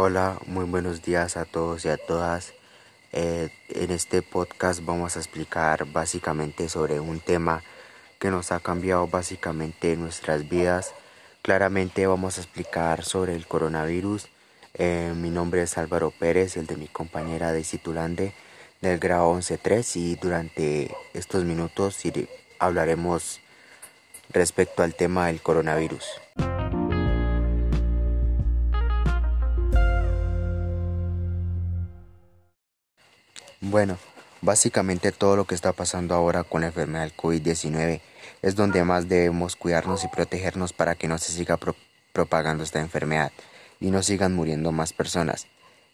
Hola, muy buenos días a todos y a todas. Eh, en este podcast vamos a explicar básicamente sobre un tema que nos ha cambiado básicamente nuestras vidas. Claramente vamos a explicar sobre el coronavirus. Eh, mi nombre es Álvaro Pérez, el de mi compañera de Citulande del grado 11.3 y durante estos minutos hablaremos respecto al tema del coronavirus. Bueno, básicamente todo lo que está pasando ahora con la enfermedad del COVID-19 es donde más debemos cuidarnos y protegernos para que no se siga propagando esta enfermedad y no sigan muriendo más personas.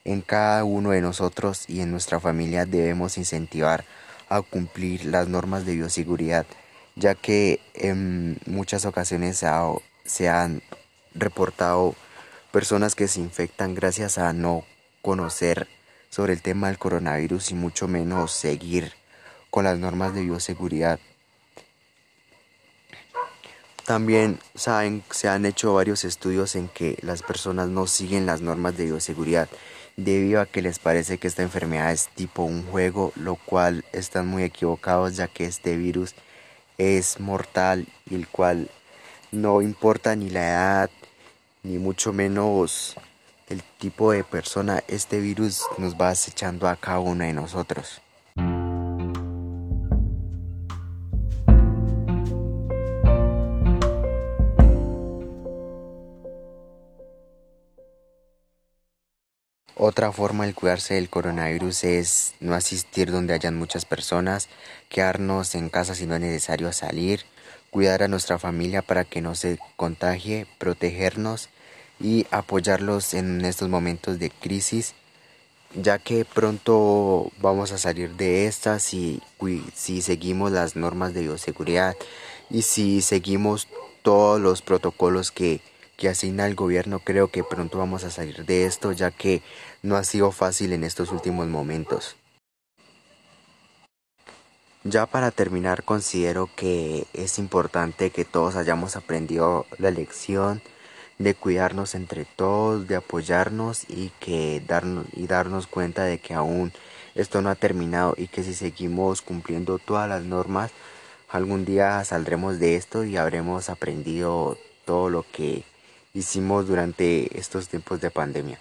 En cada uno de nosotros y en nuestra familia debemos incentivar a cumplir las normas de bioseguridad, ya que en muchas ocasiones se han reportado personas que se infectan gracias a no conocer sobre el tema del coronavirus y mucho menos seguir con las normas de bioseguridad. También saben, se han hecho varios estudios en que las personas no siguen las normas de bioseguridad debido a que les parece que esta enfermedad es tipo un juego, lo cual están muy equivocados ya que este virus es mortal y el cual no importa ni la edad ni mucho menos el tipo de persona este virus nos va acechando a cada uno de nosotros. Otra forma de cuidarse del coronavirus es no asistir donde hayan muchas personas, quedarnos en casa si no es necesario salir, cuidar a nuestra familia para que no se contagie, protegernos y apoyarlos en estos momentos de crisis ya que pronto vamos a salir de estas si, si seguimos las normas de bioseguridad y si seguimos todos los protocolos que, que asigna el gobierno creo que pronto vamos a salir de esto ya que no ha sido fácil en estos últimos momentos. Ya para terminar considero que es importante que todos hayamos aprendido la lección de cuidarnos entre todos, de apoyarnos y que darnos y darnos cuenta de que aún esto no ha terminado y que si seguimos cumpliendo todas las normas algún día saldremos de esto y habremos aprendido todo lo que hicimos durante estos tiempos de pandemia.